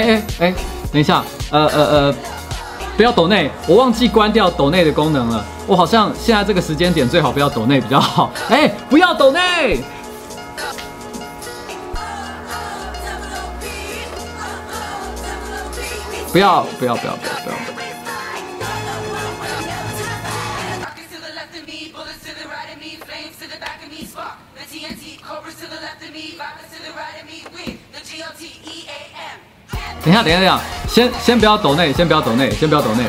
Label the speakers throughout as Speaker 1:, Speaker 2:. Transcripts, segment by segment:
Speaker 1: 哎哎哎，等一下，呃呃呃，不要抖内，我忘记关掉抖内的功能了。我好像现在这个时间点最好不要抖内比较好。哎，不要抖内，不要不要不要不要等一下，等一下，等一下，先先不要抖内，先不要抖内，先不要抖内。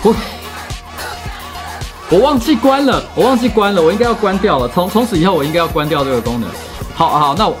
Speaker 1: 我我忘记关了，我忘记关了，我应该要关掉了。从从此以后，我应该要关掉这个功能。好好，那我。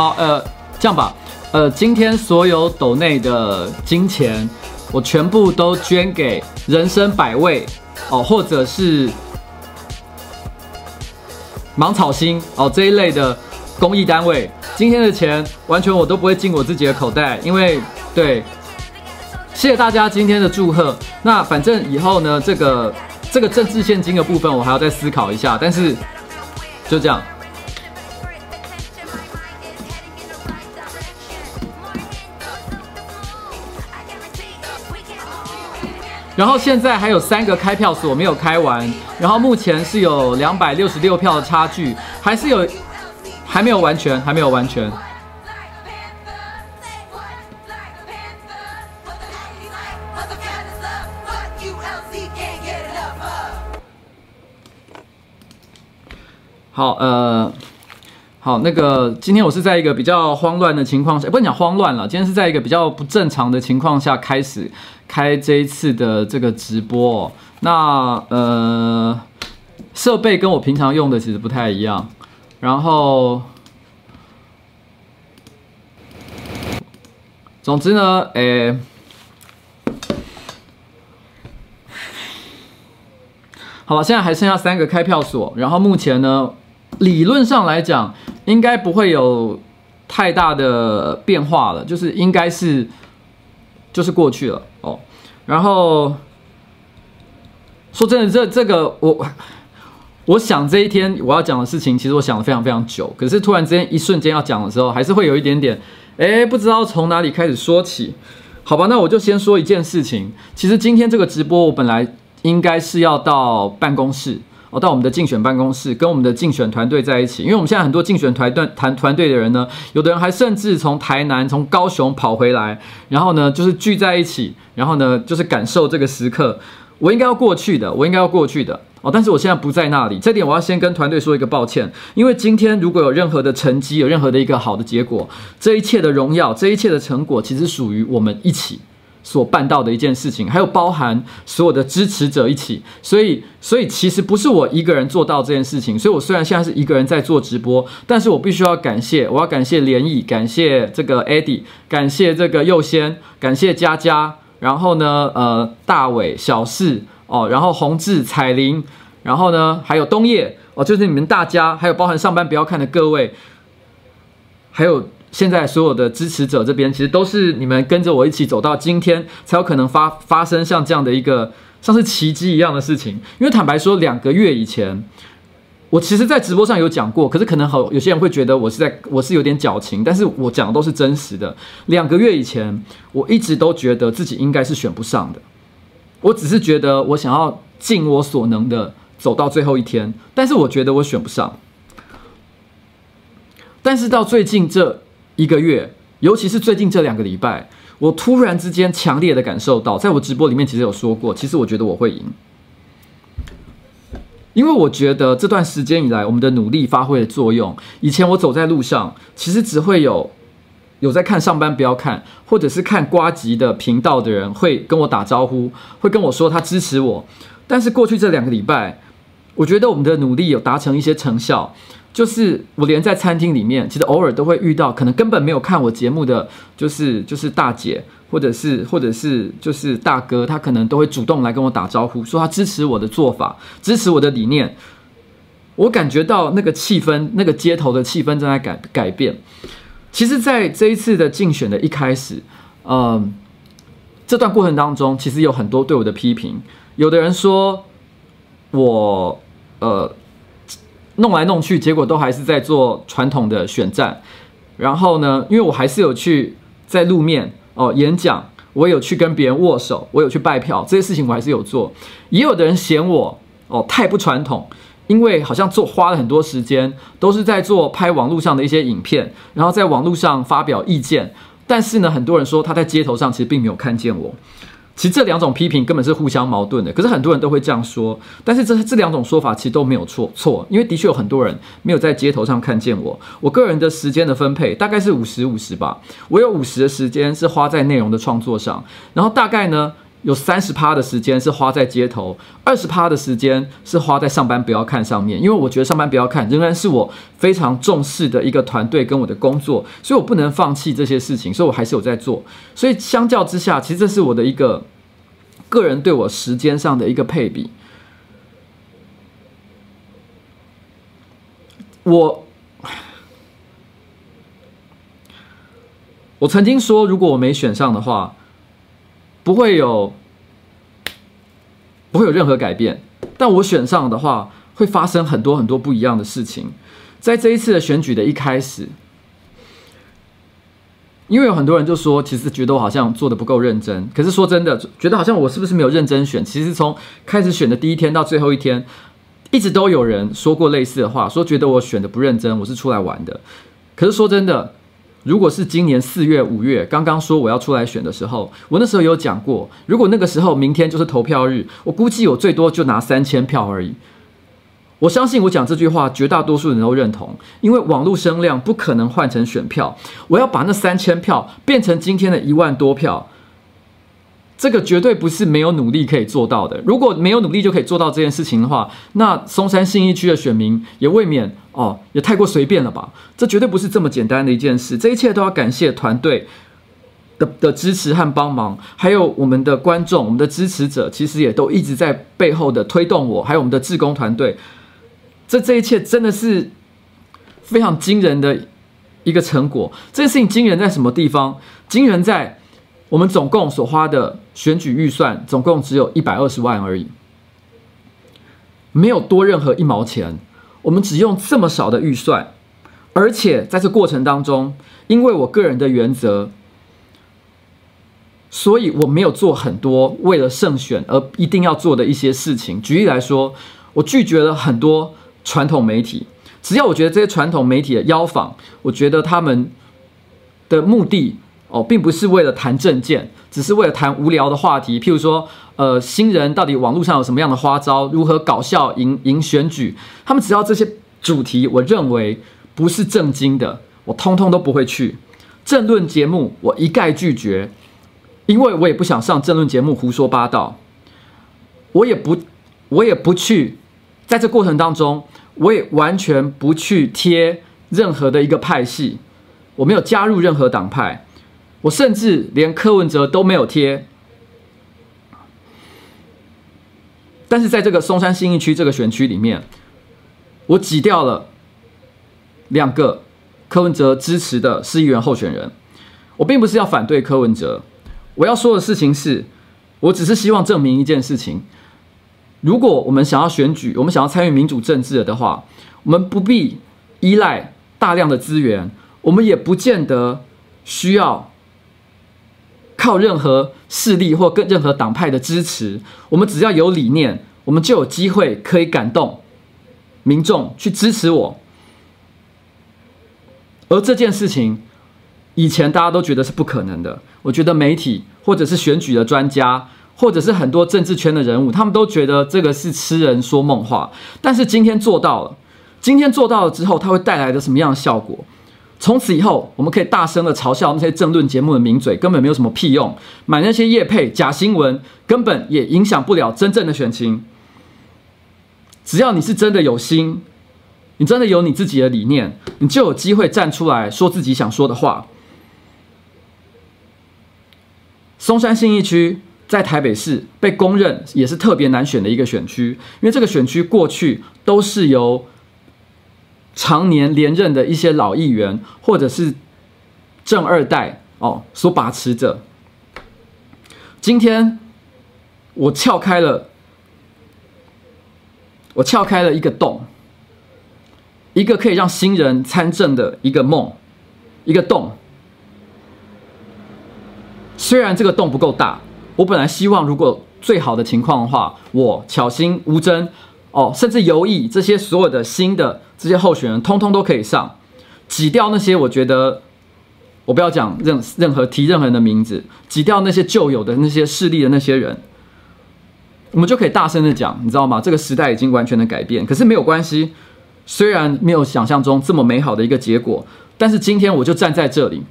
Speaker 1: 好，呃，这样吧，呃，今天所有斗内的金钱，我全部都捐给人生百味哦，或者是芒草心哦这一类的公益单位。今天的钱完全我都不会进我自己的口袋，因为对，谢谢大家今天的祝贺。那反正以后呢，这个这个政治献金的部分我还要再思考一下，但是就这样。然后现在还有三个开票所没有开完，然后目前是有两百六十六票的差距，还是有，还没有完全，还没有完全。好，呃。好，那个今天我是在一个比较慌乱的情况下，不能讲慌乱了。今天是在一个比较不正常的情况下开始开这一次的这个直播哦。那呃，设备跟我平常用的其实不太一样。然后，总之呢，诶，好了，现在还剩下三个开票所，然后目前呢。理论上来讲，应该不会有太大的变化了，就是应该是就是过去了。然后说真的，这这个我我想这一天我要讲的事情，其实我想了非常非常久，可是突然之间一瞬间要讲的时候，还是会有一点点哎，不知道从哪里开始说起。好吧，那我就先说一件事情。其实今天这个直播，我本来应该是要到办公室。哦，到我们的竞选办公室，跟我们的竞选团队在一起，因为我们现在很多竞选团队团团队的人呢，有的人还甚至从台南、从高雄跑回来，然后呢，就是聚在一起，然后呢，就是感受这个时刻。我应该要过去的，我应该要过去的哦，但是我现在不在那里，这点我要先跟团队说一个抱歉，因为今天如果有任何的成绩，有任何的一个好的结果，这一切的荣耀，这一切的成果，其实属于我们一起。所办到的一件事情，还有包含所有的支持者一起，所以，所以其实不是我一个人做到这件事情。所以我虽然现在是一个人在做直播，但是我必须要感谢，我要感谢联谊，感谢这个 Eddie，感谢这个佑先，感谢佳佳，然后呢，呃，大伟、小四哦，然后宏志、彩玲，然后呢，还有东叶哦，就是你们大家，还有包含上班不要看的各位，还有。现在所有的支持者这边，其实都是你们跟着我一起走到今天，才有可能发发生像这样的一个像是奇迹一样的事情。因为坦白说，两个月以前，我其实在直播上有讲过，可是可能好有些人会觉得我是在我是有点矫情，但是我讲的都是真实的。两个月以前，我一直都觉得自己应该是选不上的，我只是觉得我想要尽我所能的走到最后一天，但是我觉得我选不上。但是到最近这。一个月，尤其是最近这两个礼拜，我突然之间强烈的感受到，在我直播里面其实有说过，其实我觉得我会赢。因为我觉得这段时间以来，我们的努力发挥了作用。以前我走在路上，其实只会有有在看上班不要看，或者是看瓜吉的频道的人会跟我打招呼，会跟我说他支持我。但是过去这两个礼拜，我觉得我们的努力有达成一些成效。就是我连在餐厅里面，其实偶尔都会遇到可能根本没有看我节目的，就是就是大姐，或者是或者是就是大哥，他可能都会主动来跟我打招呼，说他支持我的做法，支持我的理念。我感觉到那个气氛，那个街头的气氛正在改改变。其实，在这一次的竞选的一开始，嗯，这段过程当中，其实有很多对我的批评，有的人说我，呃。弄来弄去，结果都还是在做传统的选战。然后呢，因为我还是有去在路面哦演讲，我有去跟别人握手，我有去拜票，这些事情我还是有做。也有的人嫌我哦太不传统，因为好像做花了很多时间，都是在做拍网络上的一些影片，然后在网络上发表意见。但是呢，很多人说他在街头上其实并没有看见我。其实这两种批评根本是互相矛盾的，可是很多人都会这样说。但是这这两种说法其实都没有错错，因为的确有很多人没有在街头上看见我。我个人的时间的分配大概是五十五十吧，我有五十的时间是花在内容的创作上，然后大概呢。有三十趴的时间是花在街头，二十趴的时间是花在上班不要看上面，因为我觉得上班不要看仍然是我非常重视的一个团队跟我的工作，所以我不能放弃这些事情，所以我还是有在做。所以相较之下，其实这是我的一个个人对我时间上的一个配比。我我曾经说，如果我没选上的话。不会有，不会有任何改变。但我选上的话，会发生很多很多不一样的事情。在这一次的选举的一开始，因为有很多人就说，其实觉得我好像做的不够认真。可是说真的，觉得好像我是不是没有认真选？其实从开始选的第一天到最后一天，一直都有人说过类似的话，说觉得我选的不认真，我是出来玩的。可是说真的。如果是今年四月、五月刚刚说我要出来选的时候，我那时候有讲过，如果那个时候明天就是投票日，我估计我最多就拿三千票而已。我相信我讲这句话，绝大多数人都认同，因为网络声量不可能换成选票，我要把那三千票变成今天的一万多票。这个绝对不是没有努力可以做到的。如果没有努力就可以做到这件事情的话，那松山信义区的选民也未免哦，也太过随便了吧？这绝对不是这么简单的一件事。这一切都要感谢团队的的支持和帮忙，还有我们的观众、我们的支持者，其实也都一直在背后的推动我，还有我们的志工团队。这这一切真的是非常惊人的一个成果。这件事情惊人在什么地方？惊人在。我们总共所花的选举预算总共只有一百二十万而已，没有多任何一毛钱。我们只用这么少的预算，而且在这过程当中，因为我个人的原则，所以我没有做很多为了胜选而一定要做的一些事情。举例来说，我拒绝了很多传统媒体，只要我觉得这些传统媒体的邀访，我觉得他们的目的。哦，并不是为了谈政见，只是为了谈无聊的话题，譬如说，呃，新人到底网络上有什么样的花招，如何搞笑赢赢选举，他们只要这些主题，我认为不是正经的，我通通都不会去。政论节目我一概拒绝，因为我也不想上政论节目胡说八道，我也不，我也不去，在这过程当中，我也完全不去贴任何的一个派系，我没有加入任何党派。我甚至连柯文哲都没有贴，但是在这个松山新义区这个选区里面，我挤掉了两个柯文哲支持的市议员候选人。我并不是要反对柯文哲，我要说的事情是，我只是希望证明一件事情：如果我们想要选举，我们想要参与民主政治的话，我们不必依赖大量的资源，我们也不见得需要。靠任何势力或跟任何党派的支持，我们只要有理念，我们就有机会可以感动民众去支持我。而这件事情，以前大家都觉得是不可能的。我觉得媒体或者是选举的专家，或者是很多政治圈的人物，他们都觉得这个是痴人说梦话。但是今天做到了，今天做到了之后，它会带来的什么样的效果？从此以后，我们可以大声的嘲笑那些政论节目的名嘴，根本没有什么屁用。买那些业配假新闻，根本也影响不了真正的选情。只要你是真的有心，你真的有你自己的理念，你就有机会站出来说自己想说的话。松山信义区在台北市被公认也是特别难选的一个选区，因为这个选区过去都是由。常年连任的一些老议员，或者是正二代哦，所把持着。今天我撬开了，我撬开了一个洞，一个可以让新人参政的一个梦，一个洞。虽然这个洞不够大，我本来希望如果最好的情况的话，我巧心吴峥哦，甚至游艺这些所有的新的。这些候选人通通都可以上，挤掉那些我觉得，我不要讲任任何提任何人的名字，挤掉那些旧有的那些势力的那些人，我们就可以大声的讲，你知道吗？这个时代已经完全的改变，可是没有关系，虽然没有想象中这么美好的一个结果，但是今天我就站在这里，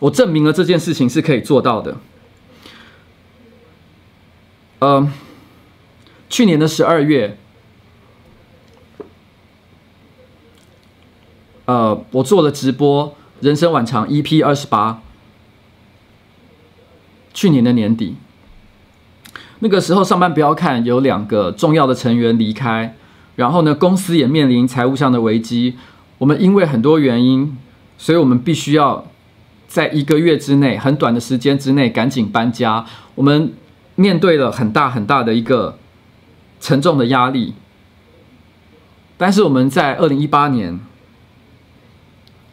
Speaker 1: 我证明了这件事情是可以做到的。呃，去年的十二月。呃，我做了直播《人生晚长》EP 二十八。去年的年底，那个时候上班不要看，有两个重要的成员离开，然后呢，公司也面临财务上的危机。我们因为很多原因，所以我们必须要在一个月之内，很短的时间之内赶紧搬家。我们面对了很大很大的一个沉重的压力，但是我们在二零一八年。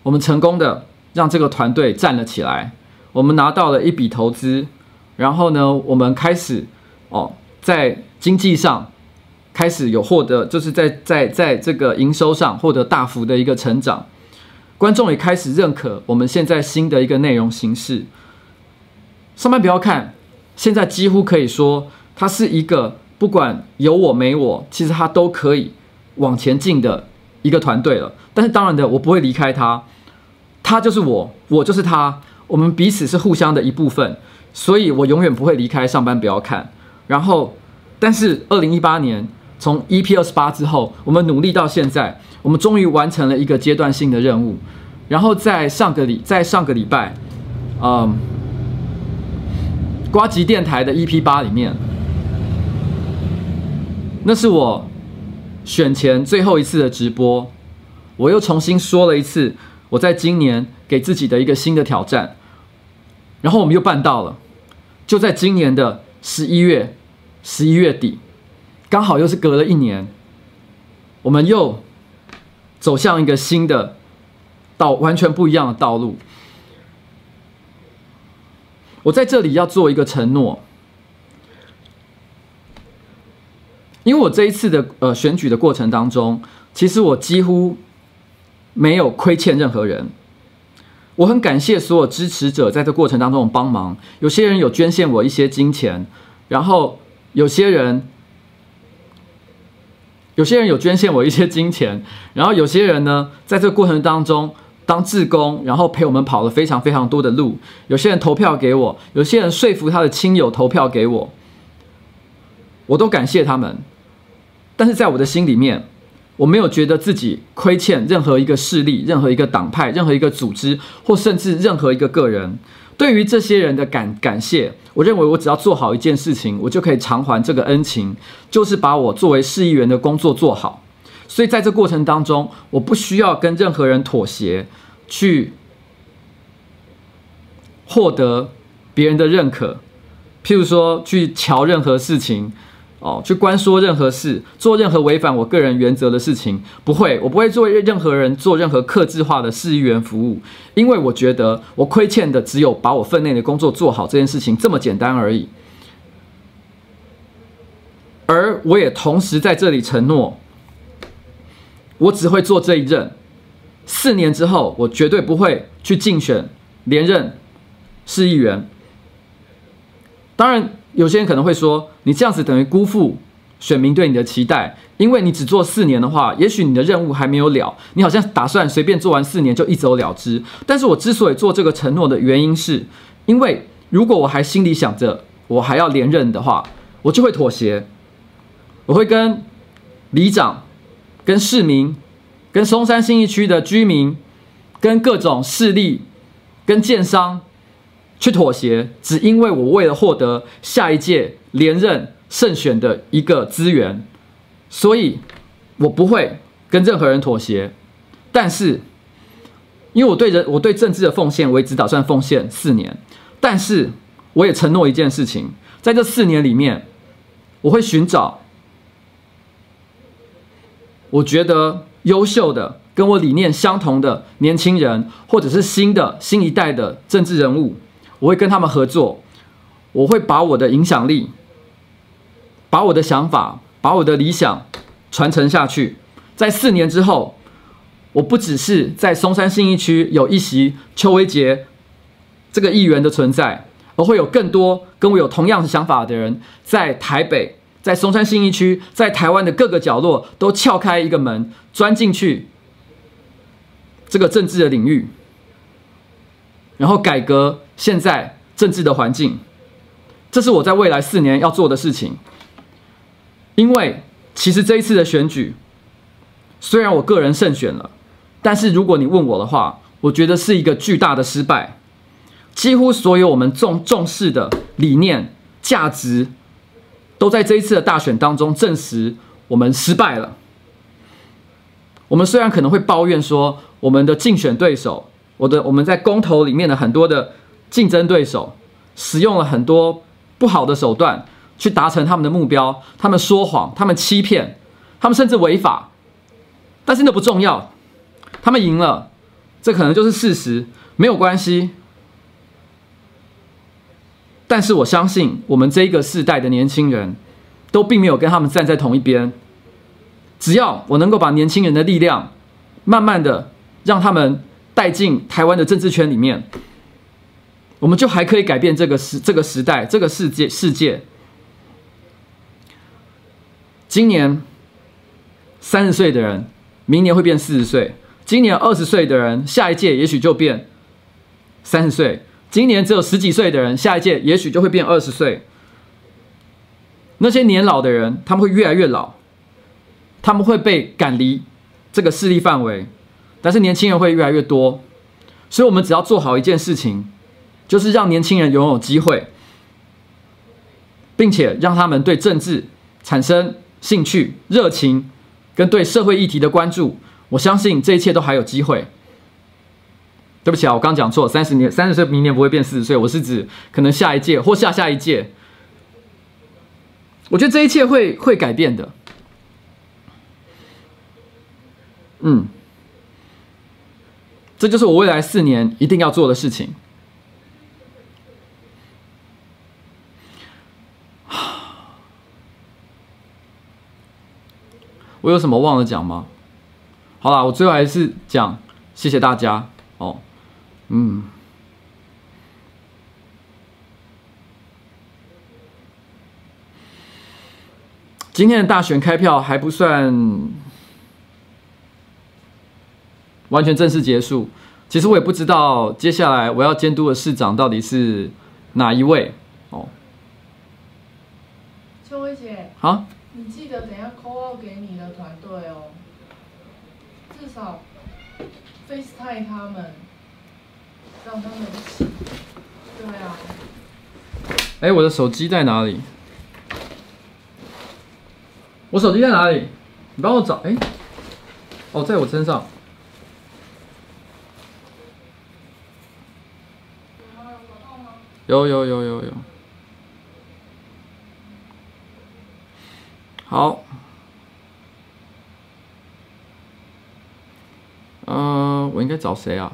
Speaker 1: 我们成功的让这个团队站了起来，我们拿到了一笔投资，然后呢，我们开始哦，在经济上开始有获得，就是在在在这个营收上获得大幅的一个成长，观众也开始认可我们现在新的一个内容形式。上班不要看，现在几乎可以说它是一个不管有我没我，其实他都可以往前进的一个团队了。但是当然的，我不会离开他。他就是我，我就是他，我们彼此是互相的一部分，所以我永远不会离开上班不要看。然后，但是二零一八年从 EP 二十八之后，我们努力到现在，我们终于完成了一个阶段性的任务。然后在上个礼，在上个礼拜，嗯，瓜吉电台的 EP 八里面，那是我选前最后一次的直播，我又重新说了一次。我在今年给自己的一个新的挑战，然后我们又办到了，就在今年的十一月，十一月底，刚好又是隔了一年，我们又走向一个新的道，完全不一样的道路。我在这里要做一个承诺，因为我这一次的呃选举的过程当中，其实我几乎。没有亏欠任何人，我很感谢所有支持者在这过程当中的帮忙。有些人有捐献我一些金钱，然后有些人，有些人有捐献我一些金钱，然后有些人呢，在这过程当中当志工，然后陪我们跑了非常非常多的路。有些人投票给我，有些人说服他的亲友投票给我，我都感谢他们。但是在我的心里面。我没有觉得自己亏欠任何一个势力、任何一个党派、任何一个组织，或甚至任何一个个人。对于这些人的感感谢，我认为我只要做好一件事情，我就可以偿还这个恩情，就是把我作为市议员的工作做好。所以在这过程当中，我不需要跟任何人妥协，去获得别人的认可，譬如说去瞧任何事情。哦，去关说任何事，做任何违反我个人原则的事情，不会，我不会做任何人做任何克制化的市议员服务，因为我觉得我亏欠的只有把我分内的工作做好这件事情这么简单而已。而我也同时在这里承诺，我只会做这一任，四年之后我绝对不会去竞选连任市议员。当然。有些人可能会说，你这样子等于辜负选民对你的期待，因为你只做四年的话，也许你的任务还没有了，你好像打算随便做完四年就一走了之。但是我之所以做这个承诺的原因是，因为如果我还心里想着我还要连任的话，我就会妥协，我会跟里长、跟市民、跟松山新义区的居民、跟各种势力、跟建商。去妥协，只因为我为了获得下一届连任胜选的一个资源，所以我不会跟任何人妥协。但是，因为我对人，我对政治的奉献，我也只打算奉献四年。但是，我也承诺一件事情，在这四年里面，我会寻找我觉得优秀的、跟我理念相同的年轻人，或者是新的新一代的政治人物。我会跟他们合作，我会把我的影响力、把我的想法、把我的理想传承下去。在四年之后，我不只是在松山信义区有一席邱威杰这个议员的存在，而会有更多跟我有同样的想法的人，在台北、在松山信义区、在台湾的各个角落都撬开一个门，钻进去这个政治的领域。然后改革现在政治的环境，这是我在未来四年要做的事情。因为其实这一次的选举，虽然我个人胜选了，但是如果你问我的话，我觉得是一个巨大的失败。几乎所有我们重重视的理念、价值，都在这一次的大选当中证实我们失败了。我们虽然可能会抱怨说，我们的竞选对手。我的我们在公投里面的很多的竞争对手，使用了很多不好的手段去达成他们的目标，他们说谎，他们欺骗，他们甚至违法，但是那不重要，他们赢了，这可能就是事实，没有关系。但是我相信，我们这一个世代的年轻人，都并没有跟他们站在同一边。只要我能够把年轻人的力量，慢慢的让他们。带进台湾的政治圈里面，我们就还可以改变这个时这个时代这个世界世界。今年三十岁的人，明年会变四十岁；今年二十岁的人，下一届也许就变三十岁；今年只有十几岁的人，下一届也许就会变二十岁。那些年老的人，他们会越来越老，他们会被赶离这个势力范围。但是年轻人会越来越多，所以我们只要做好一件事情，就是让年轻人拥有机会，并且让他们对政治产生兴趣、热情，跟对社会议题的关注。我相信这一切都还有机会。对不起啊，我刚讲错，三十年三十岁，明年不会变四十岁，我是指可能下一届或下下一届。我觉得这一切会会改变的。嗯。这就是我未来四年一定要做的事情。我有什么忘了讲吗？好啦，我最后还是讲谢谢大家哦。嗯，今天的大选开票还不算。完全正式结束。其实我也不知道接下来我要监督的市长到底是哪一位哦。
Speaker 2: 邱威姐，
Speaker 1: 啊，
Speaker 2: 你记得等下 call out 给你的团队哦，至少 FaceTime 他们，让他们一起。对啊。
Speaker 1: 哎，我的手机在哪里？我手机在哪里？你帮我找。哎，哦，在我身上。有有有有有，好，嗯、我应该找谁啊？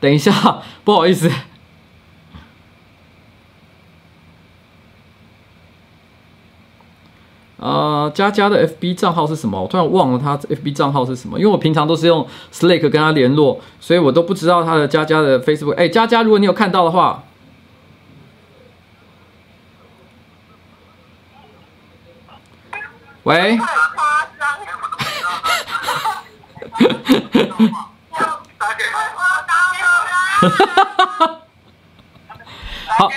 Speaker 1: 等一下，不好意思。呃，佳佳的 FB 账号是什么？我突然忘了他 FB 账号是什么，因为我平常都是用 Slack 跟他联络，所以我都不知道他的佳佳的 Facebook。哎，佳佳，如果你有看到的话，喂。好。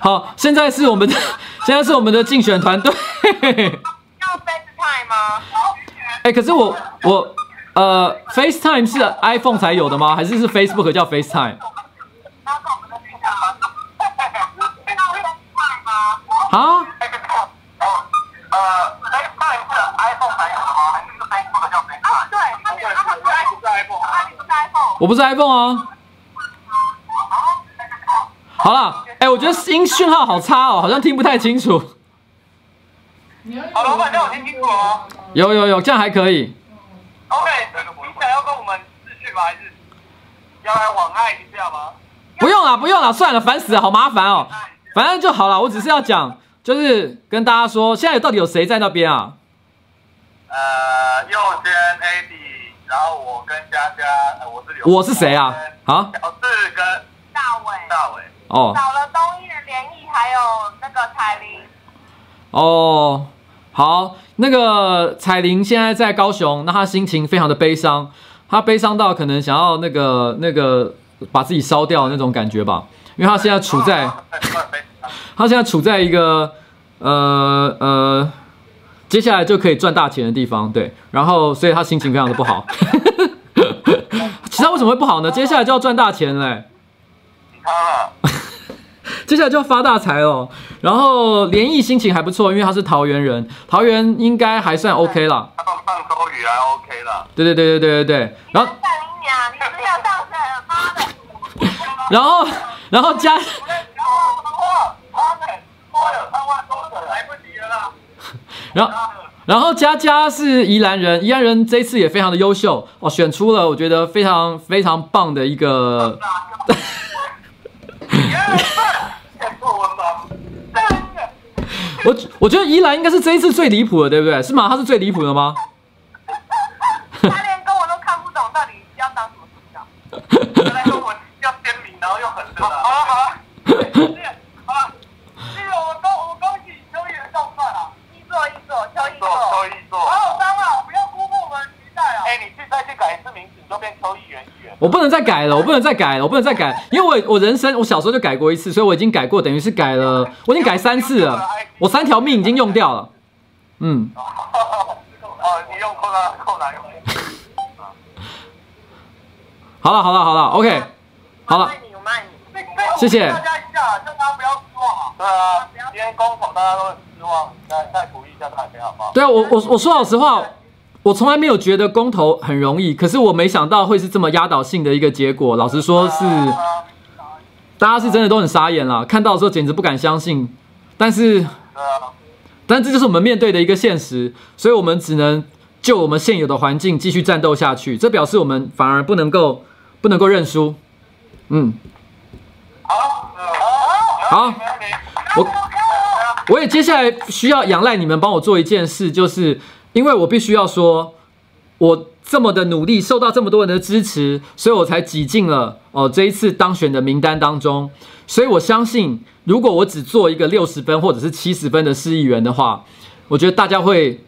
Speaker 1: 好，现在是我们的，现在是我们的竞选团队。
Speaker 3: 要 FaceTime 吗？
Speaker 1: 哎，可是我我呃，FaceTime 是 iPhone 才有的吗？还是是 Facebook 叫 FaceTime？啊？
Speaker 3: 呃，FaceTime 是 iPhone 才有的吗？还是 Facebook 叫 FaceTime？对，它是它不是 iPhone，它不是 iPhone。
Speaker 1: 我不是 iPhone 啊。好了。哎、欸，我觉得音讯号好差哦，好像听不太清楚。
Speaker 3: 好，老板，这样我听清楚哦。
Speaker 1: 有有有，这样还可以。
Speaker 3: OK，你想要跟我们视讯吗？还是要来网爱一下吗？
Speaker 1: 不用了，不用了，算了，烦死了，好麻烦哦。反正就好了，我只是要讲，就是跟大家说，现在到底有谁在那边啊？
Speaker 3: 呃，右边 AD，然后我跟佳佳，呃、我是刘。
Speaker 1: 我是谁啊？啊？
Speaker 3: 小四跟大伟。大伟。
Speaker 1: 哦，
Speaker 3: 少了东艺的联谊，还有那个彩玲。
Speaker 1: 哦，好，那个彩玲现在在高雄，那她心情非常的悲伤，她悲伤到可能想要那个那个把自己烧掉那种感觉吧，因为她现在处在，她现在处在一个呃呃，接下来就可以赚大钱的地方，对，然后所以他心情非常的不好。其他为什么会不好呢？接下来就要赚大钱嘞。接下来就要发大财哦，然后连毅心情还不错，因为他是桃园人，桃园应该还算 OK 了。
Speaker 3: 他放周瑜还 OK 了。
Speaker 1: 对对对对对对对。然后。然后，然后加。然后，然后佳佳是宜兰人，宜兰人这次也非常的优秀哦，选出了我觉得非常非常棒的一个。我我觉得宜兰应该是这一次最离谱的，对不对？是吗？他是最离谱的吗？
Speaker 3: 他连跟我都看不懂，到底要当什么主角？原来跟我要鲜明，然后又很热。好了好了，对，好了，这个我恭我恭喜秋意的胜算啊！一座一座，秋意座，秋意座。好，三号，不要辜负我们的期待啊！哎，你去再去改一次名字，你就变秋议员议员。
Speaker 1: 我不能再改了，我不能再改了，我不能再改，因为我我人生我小时候就改过一次，所以我已经改过，等于是改了，我已经改三次了。我三条命已经用掉了，嗯。
Speaker 3: 哦，你用扣哪扣哪用？
Speaker 1: 好了好了好了，OK，好了。谢谢。
Speaker 3: 大家一下，叫大家不要失望。对啊，今天公投大家都很失望，再再鼓励一下大家，好不好？
Speaker 1: 对啊，我我我说老实话，我从来没有觉得公投很容易，可是我没想到会是这么压倒性的一个结果。老实说是，大家是真的都很傻眼了，看到的时候简直不敢相信，但是。但这就是我们面对的一个现实，所以我们只能就我们现有的环境继续战斗下去。这表示我们反而不能够不能够认输。嗯，好，好，我我也接下来需要仰赖你们帮我做一件事，就是因为我必须要说，我这么的努力，受到这么多人的支持，所以我才挤进了哦这一次当选的名单当中。所以我相信。如果我只做一个六十分或者是七十分的市议员的话，我觉得大家会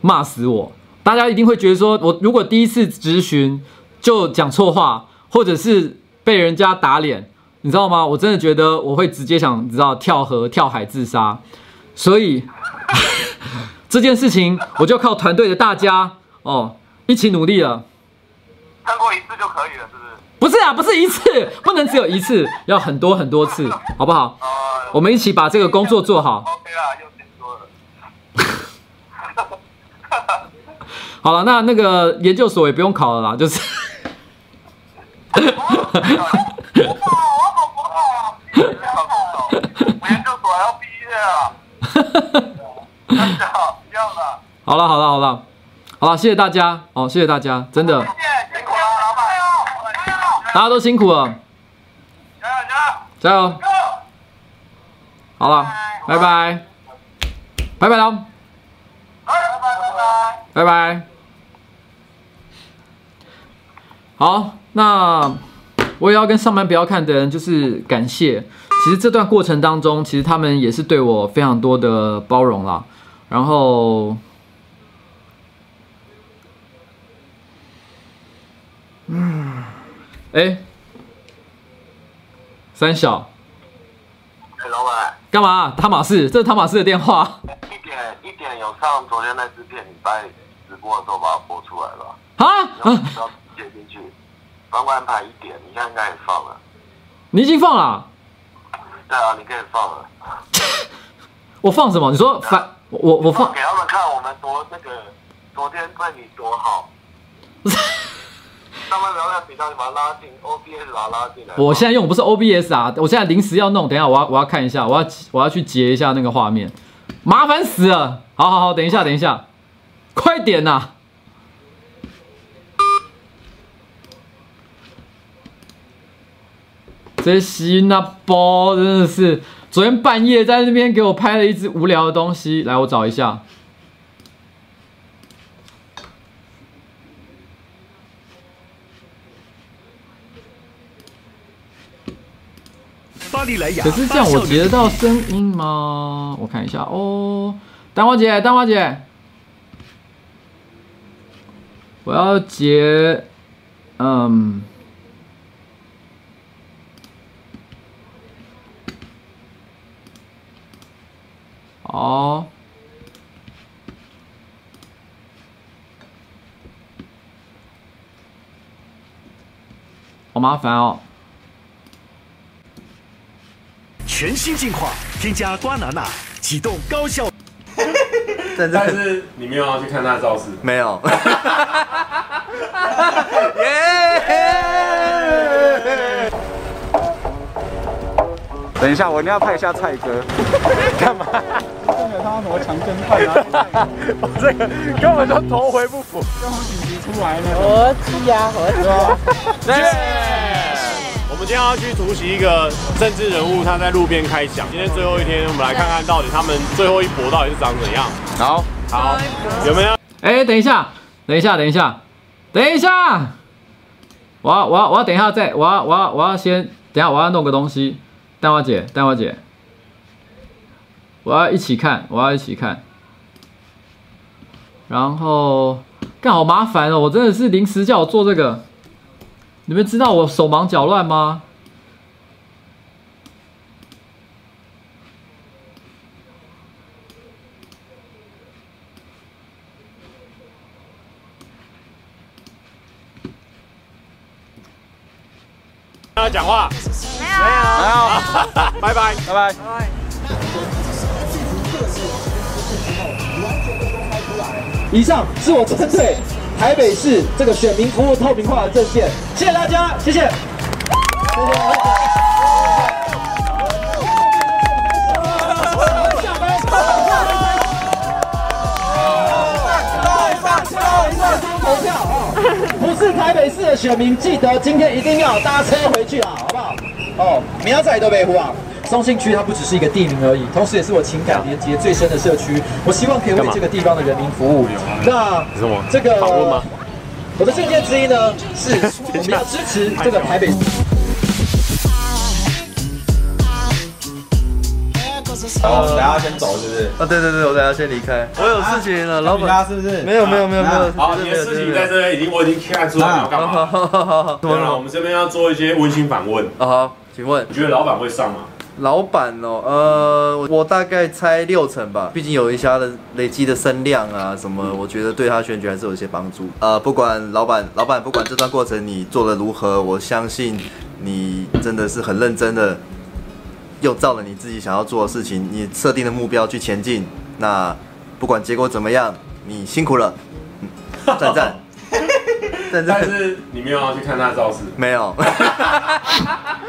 Speaker 1: 骂死我。大家一定会觉得说，我如果第一次质询就讲错话，或者是被人家打脸，你知道吗？我真的觉得我会直接想，你知道，跳河跳海自杀。所以 这件事情，我就靠团队的大家哦一起努力了。
Speaker 3: 看过一次就可以了，是不是？
Speaker 1: 不是啊，不是一次，不能只有一次，要很多很多次，好不好？我们一起把这个工作做好。
Speaker 3: OK 啦，又了。
Speaker 1: 好了，那那个研究所也不用考了啦，就是。
Speaker 3: 好了，
Speaker 1: 好了，好了，好了。好了，谢谢大家哦，谢谢大家，真的，
Speaker 3: 谢谢辛苦了，老板，加油，
Speaker 1: 大家都辛苦了，
Speaker 3: 加油，加油，
Speaker 1: 加油！好了，拜拜，拜拜喽，
Speaker 3: 拜拜。拜拜。
Speaker 1: 好，那我也要跟上班不要看的人就是感谢。其实这段过程当中，其实他们也是对我非常多的包容啦。然后，嗯，哎，三小，
Speaker 3: 哎，老板，
Speaker 1: 干嘛？汤马士，这是汤马士的电话。
Speaker 3: 一点一点有上昨天那支片，你在直播的时候把它播出来了，
Speaker 1: 啊！
Speaker 3: 要接进去，帮我安排一点，你现在应该也放了。
Speaker 1: 你已经放了啊、
Speaker 3: 对啊，你可以放了。
Speaker 1: 我放什么？你说反我我放
Speaker 3: 给他们看我们多那个，昨天对你多好。上班不要再比较，你把它拉进 OBS，把它拉进来。
Speaker 1: 我现在用不是 OBS 啊，我现在临时要弄，等一下我要我要看一下，我要我要去截一下那个画面，麻烦死了。好好好，等一下等一下，快点呐、啊！这西那包真的是，昨天半夜在那边给我拍了一只无聊的东西，来我找一下。
Speaker 4: 巴黎莱雅，
Speaker 1: 可是这样我截得到声音吗？我看一下哦，蛋花姐，蛋花姐，我要截，嗯，好，好麻烦哦。
Speaker 4: 全新进化，添加瓜娜娜，启动高效。
Speaker 5: 但
Speaker 6: 但是你没有要去看他的造势，
Speaker 5: 没有。耶！等一下，我一定要拍一下蔡哥。干嘛？
Speaker 7: 真的他什么强奸犯啊？
Speaker 5: 我这个根本就头回不符。
Speaker 7: 刚好紧急出来呢。
Speaker 8: 合气呀，合气。
Speaker 6: 我们今天要去突袭一个政治人物，他在路边开讲。今天最后一天，我们来看看到底他们最后一搏到底是长怎样。
Speaker 5: 好，
Speaker 6: 好，有没有？
Speaker 1: 哎，等一下，等一下，等一下，等一下！我要，我要，我要等一下再，我要，我要，我要先等一下，我要弄个东西。蛋花姐，蛋花姐，我要一起看，我要一起看。然后，干好麻烦哦！我真的是临时叫我做这个，你们知道我手忙脚乱吗？
Speaker 6: 不要讲话，
Speaker 5: 没有，
Speaker 6: 拜拜，
Speaker 5: 拜拜。
Speaker 9: 以上是我针对台北市这个选民服务透明化的政见，谢谢大家，谢谢。投票啊！不是台北市的选民，记得今天一定要搭车回去啊，好不好？哦，明仔载都北湖啊！松信区它不只是一个地名而已，同时也是我情感连接最深的社区。我希望可以为这个地方的人民服务。那这个
Speaker 6: 访问吗？
Speaker 9: 我的证件之一呢，是 我们要支持这个台北。
Speaker 7: 哦，等下先走是不是？
Speaker 5: 啊，对对对，我等下先离开，我有事情了，老板。
Speaker 7: 是不是？
Speaker 5: 没有没有没有没有，
Speaker 6: 好，你的事情在这边已经，我已经看出来你要干嘛。
Speaker 5: 好好好好好，
Speaker 6: 对了，我们这边要做一些温馨访问。
Speaker 5: 啊好，请问
Speaker 6: 你觉得老板会上吗？
Speaker 5: 老板哦，呃，我大概猜六成吧，毕竟有一些的累积的声量啊什么，我觉得对他选举还是有一些帮助。呃，不管老板，老板不管这段过程你做的如何，我相信你真的是很认真的，又照了你自己想要做的事情，你设定的目标去前进。那不管结果怎么样，你辛苦了，嗯、赞赞，赞赞。
Speaker 6: 但是你没有要去看他的造势，
Speaker 5: 没有。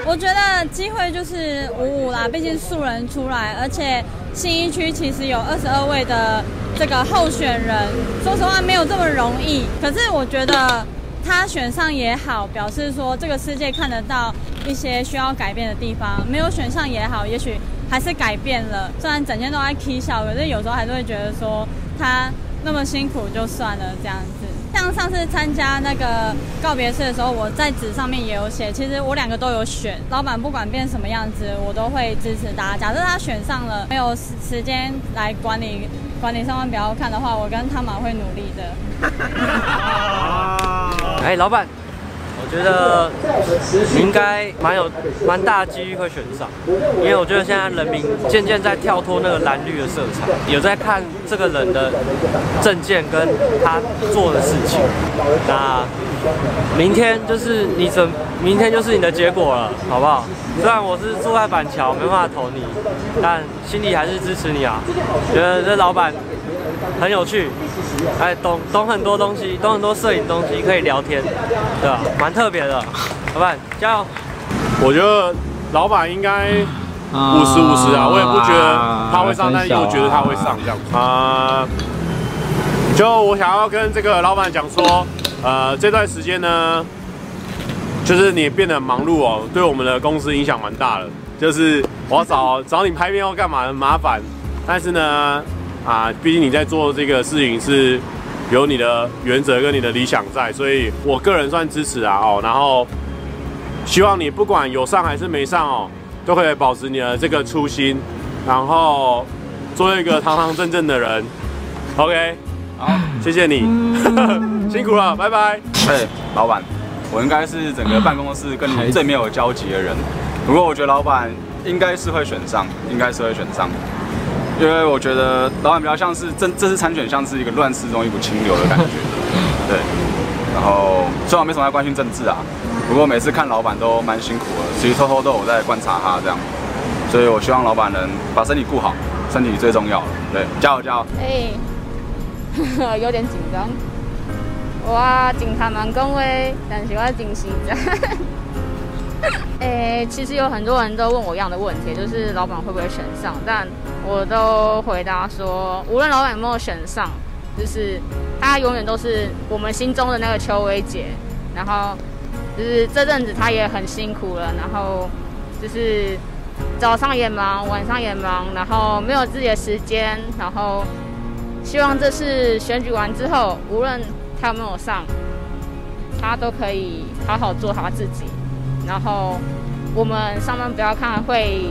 Speaker 10: 我觉得机会就是五五啦，毕竟素人出来，而且新一区其实有二十二位的这个候选人，说实话没有这么容易。可是我觉得他选上也好，表示说这个世界看得到一些需要改变的地方；没有选上也好，也许还是改变了。虽然整天都在 K 笑，可是有时候还是会觉得说他那么辛苦就算了这样子。像上次参加那个告别式的时候，我在纸上面也有写，其实我两个都有选，老板不管变什么样子，我都会支持大家。假设他选上了，没有时时间来管理管理上班表看的话，我跟汤马会努力的。
Speaker 11: 哎，老板。觉得你应该蛮有蛮大的几率会选上，因为我觉得现在人民渐渐在跳脱那个蓝绿的色彩，有在看这个人的证件跟他做的事情。那明天就是你怎，明天就是你的结果了，好不好？虽然我是住在板桥，没办法投你，但心里还是支持你啊。觉得这老板很有趣。哎，懂懂很多东西，懂很多摄影东西，可以聊天，对吧？蛮特别的，老板加油！
Speaker 6: 我觉得老板应该五十五十啊，我也不觉得他会上，但是我觉得他会上这样子啊。就我想要跟这个老板讲说，呃，这段时间呢，就是你变得忙碌哦，对我们的公司影响蛮大的。就是我要找找你拍片要干嘛很麻烦，但是呢。啊，毕竟你在做这个事情是有你的原则跟你的理想在，所以我个人算支持啊哦。然后希望你不管有上还是没上哦，都可以保持你的这个初心，然后做一个堂堂正正的人。OK，好，谢谢你，辛苦了，拜拜。
Speaker 7: 嘿，老板，我应该是整个办公室跟你最没有交集的人，不过我觉得老板应该是会选上，应该是会选上。因为我觉得老板比较像是这这次参选像是一个乱世中一股清流的感觉，对。然后虽然我没什么在关心政治啊，不过每次看老板都蛮辛苦的，其实偷偷都有在观察他这样。所以我希望老板能把身体顾好，身体最重要。对，加油加油！
Speaker 12: 哎，有点紧张。我警察蛮恭维，但是我真紧张。哎，其实有很多人都问我一样的问题，就是老板会不会选上？但我都回答说，无论老板有没有选上，就是他永远都是我们心中的那个邱威杰。然后就是这阵子他也很辛苦了，然后就是早上也忙，晚上也忙，然后没有自己的时间。然后希望这次选举完之后，无论他有没有上，他都可以好好做他自己。然后我们上班不要看会，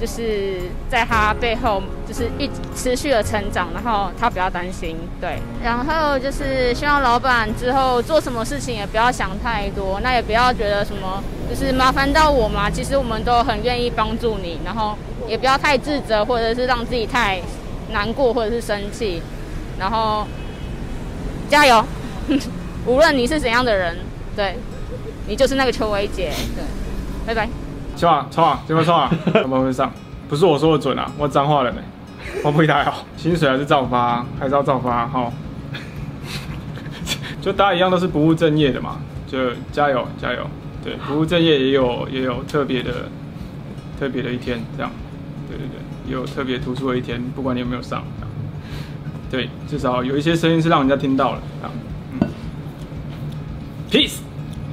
Speaker 12: 就是在他背后就是一持续的成长，然后他不要担心，对。然后就是希望老板之后做什么事情也不要想太多，那也不要觉得什么就是麻烦到我嘛。其实我们都很愿意帮助你，然后也不要太自责，或者是让自己太难过或者是生气。然后加油，无论你是怎样的人，对。你就是那个邱维杰，对，拜拜。
Speaker 13: 冲啊冲啊，怎么冲啊，有没有 会上？不是我说的准啊，我脏话了没？我不会太好，薪水还是照发，还是要照发，好。就大家一样都是不务正业的嘛，就加油加油。对，不务正业也有也有特别的特别的一天，这样。对对对，也有特别突出的一天，不管你有没有上。对，至少有一些声音是让人家听到了。嗯，peace。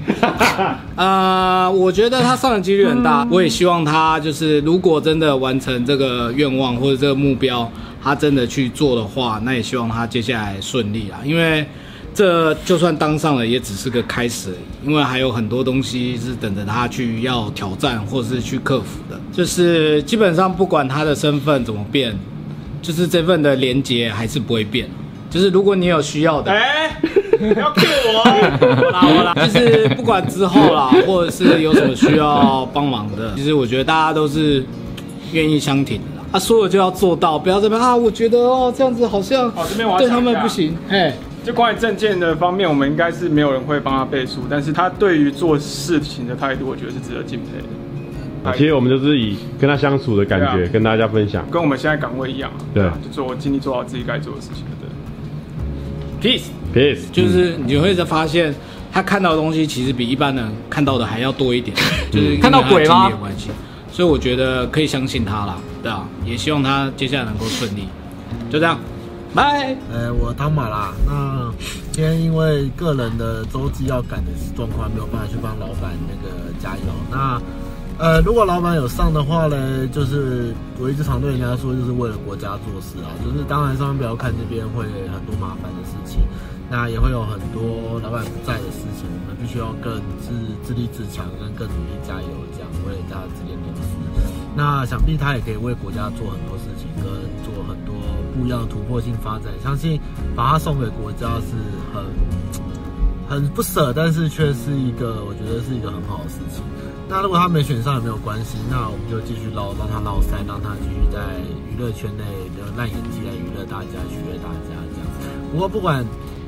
Speaker 14: 呃，我觉得他上的几率很大，我也希望他就是如果真的完成这个愿望或者这个目标，他真的去做的话，那也希望他接下来顺利啊。因为这就算当上了，也只是个开始而已，因为还有很多东西是等着他去要挑战或是去克服的。就是基本上不管他的身份怎么变，就是这份的连接还是不会变。就是如果你有需要的，哎。不要骗我！啦我啦，就是不管之后啦，或者是有什么需要帮忙的，其实我觉得大家都是愿意相挺的啦。他说了就要做到，不要这边啊！我觉得哦，这样子好像哦这边我对他们不行。哎，
Speaker 13: 就关于证件的方面，我们应该是没有人会帮他背书，但是他对于做事情的态度，我觉得是值得敬佩的。
Speaker 6: 其实我们就是以跟他相处的感觉跟大家分享，
Speaker 13: 跟我们现在岗位一样啊。
Speaker 6: 对，
Speaker 13: 就做尽力做好自己该做的事情。对，peace。
Speaker 14: 就是你会在发现，他看到的东西其实比一般人看到的还要多一点，就是
Speaker 1: 看到鬼吗？
Speaker 14: 关系，所以我觉得可以相信他啦，对啊，也希望他接下来能够顺利，就这样，拜。
Speaker 15: 呃，我汤马啦，那今天因为个人的周记要赶的状况，没有办法去帮老板那个加油。那呃，如果老板有上的话呢，就是我一直常对人家说，就是为了国家做事啊，就是当然上班不要看这边会很多麻烦的事情。那也会有很多老板不在的事情，我们必须要更自自立自强，跟更努力加油，这样为大家这间公司。那想必他也可以为国家做很多事情，跟做很多不一样的突破性发展。相信把他送给国家是很很不舍，但是却是一个我觉得是一个很好的事情。那如果他没选上也没有关系，那我们就继续捞，让他捞塞，让他继续在娱乐圈内的烂演技来娱乐大家，取悦大家这样。不过不管。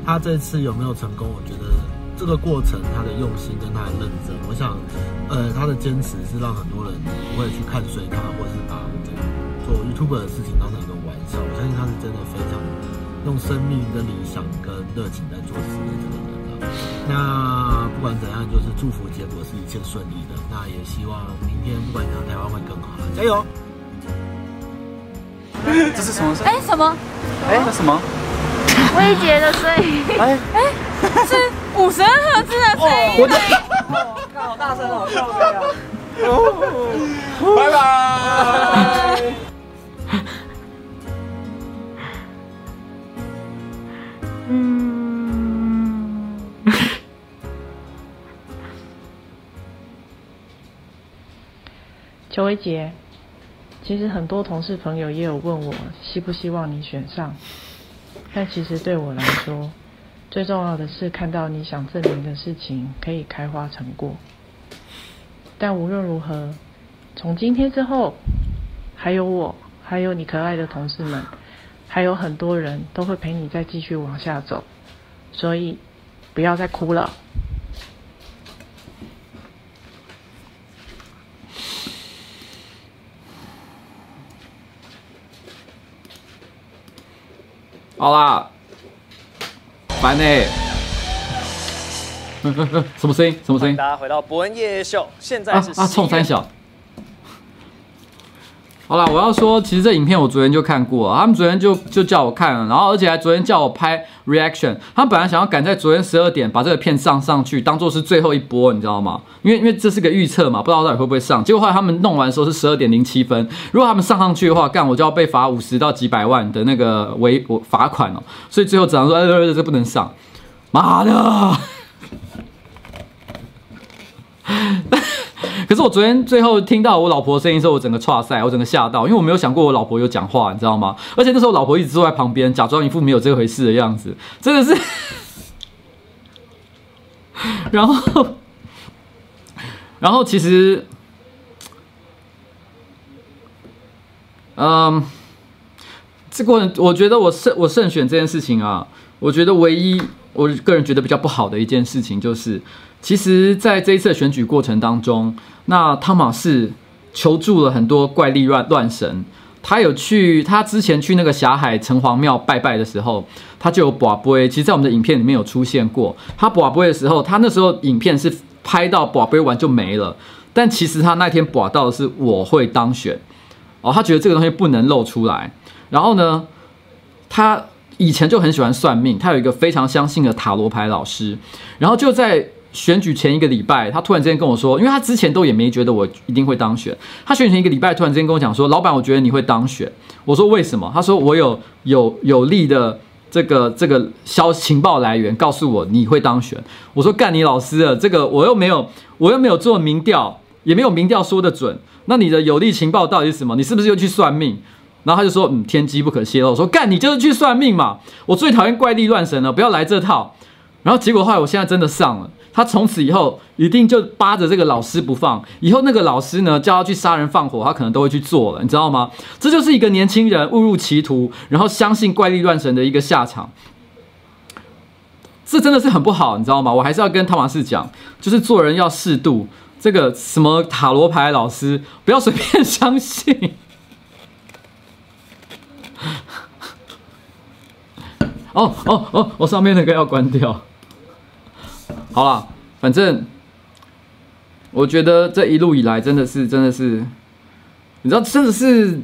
Speaker 15: 他这次有没有成功？我觉得这个过程，他的用心跟他的认真，我想，呃，他的坚持是让很多人不会去看衰他，或是把这个做 YouTuber 的事情当成一个玩笑。我相信他是真的非常用生命跟理想跟热情在做事的这个人了。那不管怎样，就是祝福结果是一切顺利的。那也希望明天不管怎样，台湾会更好了。加油！
Speaker 7: 这是什么声？
Speaker 12: 哎，什么？
Speaker 7: 哎，那什么？
Speaker 12: 威杰的声音，哎哎，是五十二赫兹的声音。我的，
Speaker 8: 看好大声好漂亮。
Speaker 6: 拜拜。
Speaker 12: 嗯。
Speaker 2: 邱威杰，其实很多同事朋友也有问我，希不希望你选上。但其实对我来说，最重要的是看到你想证明的事情可以开花成果。但无论如何，从今天之后，还有我，还有你可爱的同事们，还有很多人都会陪你再继续往下走。所以，不要再哭了。
Speaker 1: 好啦，烦呢、欸。什么声音？什么声音？
Speaker 16: 大家回到伯恩夜夜秀，现在是
Speaker 1: 啊，冲三小。好了，我要说，其实这影片我昨天就看过了，他们昨天就就叫我看了，然后而且还昨天叫我拍 reaction。他们本来想要赶在昨天十二点把这个片上上去，当做是最后一波，你知道吗？因为因为这是个预测嘛，不知道到底会不会上。结果后来他们弄完的时候是十二点零七分，如果他们上上去的话，干我就要被罚五十到几百万的那个违罚款哦。所以最后只能说，哎，这不能上，妈的！可是我昨天最后听到我老婆的声音的时候，我整个剉赛，我整个吓到，因为我没有想过我老婆有讲话，你知道吗？而且那时候我老婆一直坐在旁边，假装一副没有这回事的样子，真的是。然后，然后其实，嗯，这个我觉得我胜我胜选这件事情啊，我觉得唯一我个人觉得比较不好的一件事情就是。其实，在这一次的选举过程当中，那汤马士求助了很多怪力乱乱神。他有去，他之前去那个霞海城隍庙拜拜的时候，他就有跋杯。其实，在我们的影片里面有出现过。他跋杯的时候，他那时候影片是拍到跋杯完就没了。但其实他那天跋到的是我会当选哦，他觉得这个东西不能露出来。然后呢，他以前就很喜欢算命，他有一个非常相信的塔罗牌老师。然后就在。选举前一个礼拜，他突然之间跟我说，因为他之前都也没觉得我一定会当选。他选举前一个礼拜突然之间跟我讲说：“老板，我觉得你会当选。”我说：“为什么？”他说：“我有有有利的这个这个消情报来源告诉我你会当选。”我说：“干你老师啊，这个我又没有我又没有做民调，也没有民调说的准。那你的有利情报到底是什么？你是不是又去算命？”然后他就说：“嗯，天机不可泄露。”我说：“干你就是去算命嘛！我最讨厌怪力乱神了，不要来这套。”然后结果后来我现在真的上了。他从此以后一定就扒着这个老师不放，以后那个老师呢叫他去杀人放火，他可能都会去做了，你知道吗？这就是一个年轻人误入歧途，然后相信怪力乱神的一个下场。这真的是很不好，你知道吗？我还是要跟汤马士讲，就是做人要适度。这个什么塔罗牌老师，不要随便相信。哦哦哦，我上面那个要关掉。
Speaker 17: 好了，反正我觉得这一路以来真的是真的是，你知道，真的是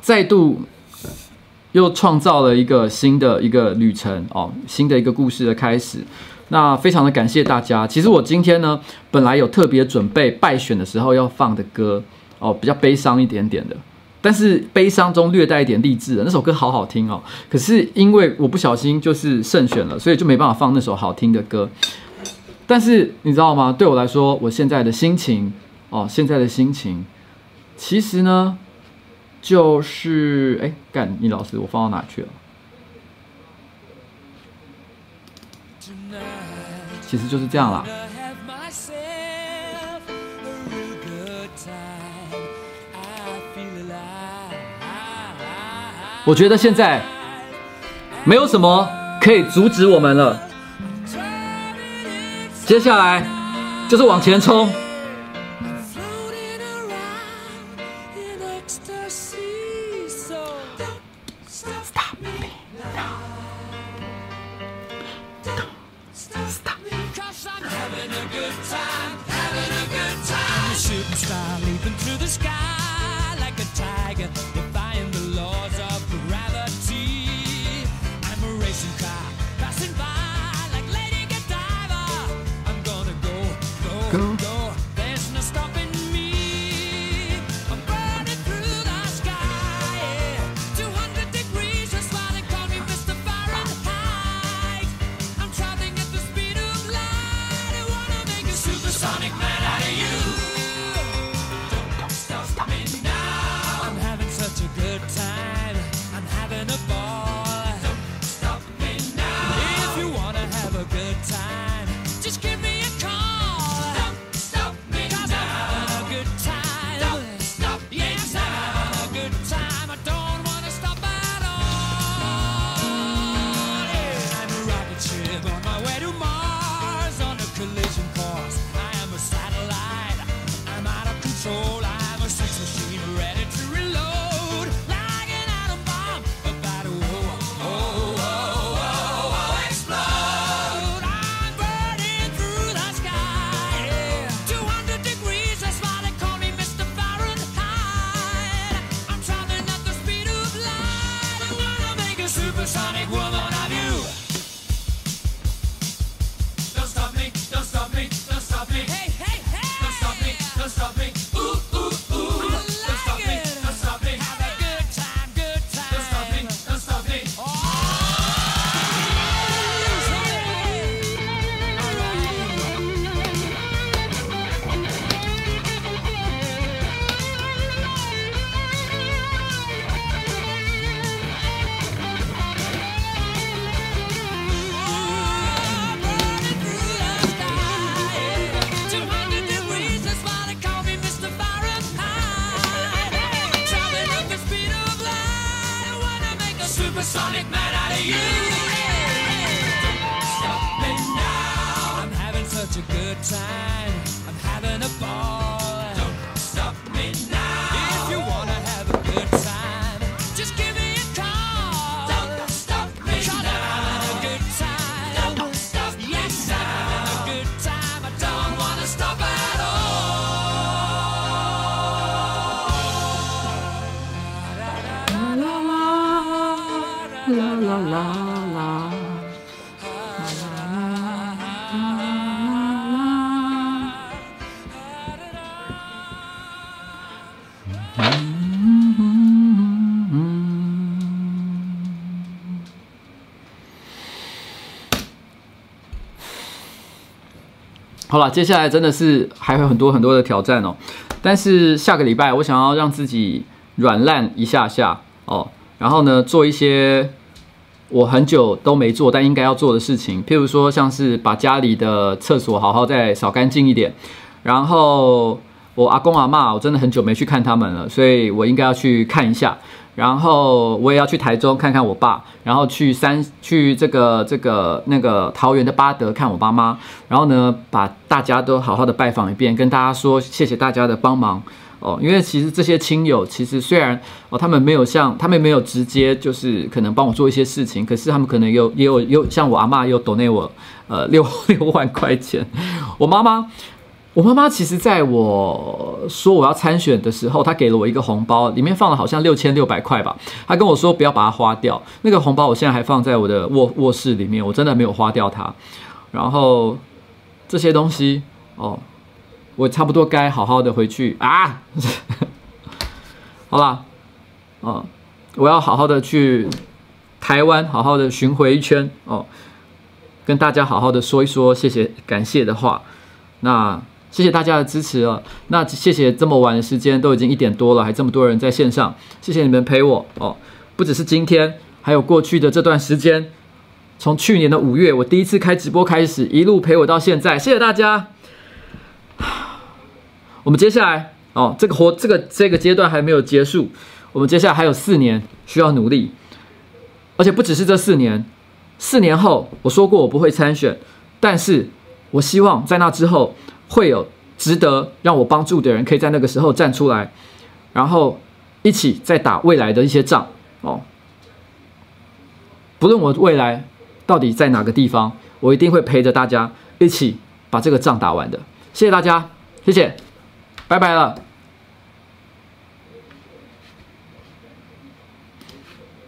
Speaker 17: 再度又创造了一个新的一个旅程哦，新的一个故事的开始。那非常的感谢大家。其实我今天呢，本来有特别准备败选的时候要放的歌哦，比较悲伤一点点的。但是悲伤中略带一点励志的那首歌好好听哦，可是因为我不小心就是胜选了，所以就没办法放那首好听的歌。但是你知道吗？对我来说，我现在的心情哦，现在的心情，其实呢，就是哎，干你老师，我放到哪去了？其实就是这样啦。我觉得现在没有什么可以阻止我们了，接下来就是往前冲。supersonic man out of you. Don't stop me now. I'm having such a good time. I'm having a ball. 好了，接下来真的是还有很多很多的挑战哦。但是下个礼拜我想要让自己软烂一下下哦，然后呢，做一些我很久都没做但应该要做的事情，譬如说像是把家里的厕所好好再扫干净一点。然后我阿公阿嬷，我真的很久没去看他们了，所以我应该要去看一下。然后我也要去台中看看我爸，然后去三去这个这个那个桃园的巴德看我爸妈，然后呢，把大家都好好的拜访一遍，跟大家说谢谢大家的帮忙
Speaker 1: 哦，因为其实这些亲友其实虽然哦，他们没有像他们没有直接就是可能帮我做一些事情，可是他们可能有也有有像我阿嬷又 donate 我呃六六万块钱，我妈妈。我妈妈其实在我说我要参选的时候，她给了我一个红包，里面放了好像六千六百块吧。她跟我说不要把它花掉，那个红包我现在还放在我的卧卧室里面，我真的没有花掉它。然后这些东西哦，我差不多该好好的回去啊。好啦，哦，我要好好的去台湾，好好的巡回一圈哦，跟大家好好的说一说谢谢感谢的话。那。谢谢大家的支持了，那谢谢这么晚的时间，都已经一点多了，还这么多人在线上，谢谢你们陪我哦，不只是今天，还有过去的这段时间，从去年的五月我第一次开直播开始，一路陪我到现在，谢谢大家。我们接下来哦，这个活这个这个阶段还没有结束，我们接下来还有四年需要努力，而且不只是这四年，四年后我说过我不会参选，但是我希望在那之后。会有值得让我帮助的人，可以在那个时候站出来，然后一起再打未来的一些仗哦。不论我未来到底在哪个地方，我一定会陪着大家一起把这个仗打完的。谢谢大家，谢谢，拜拜了。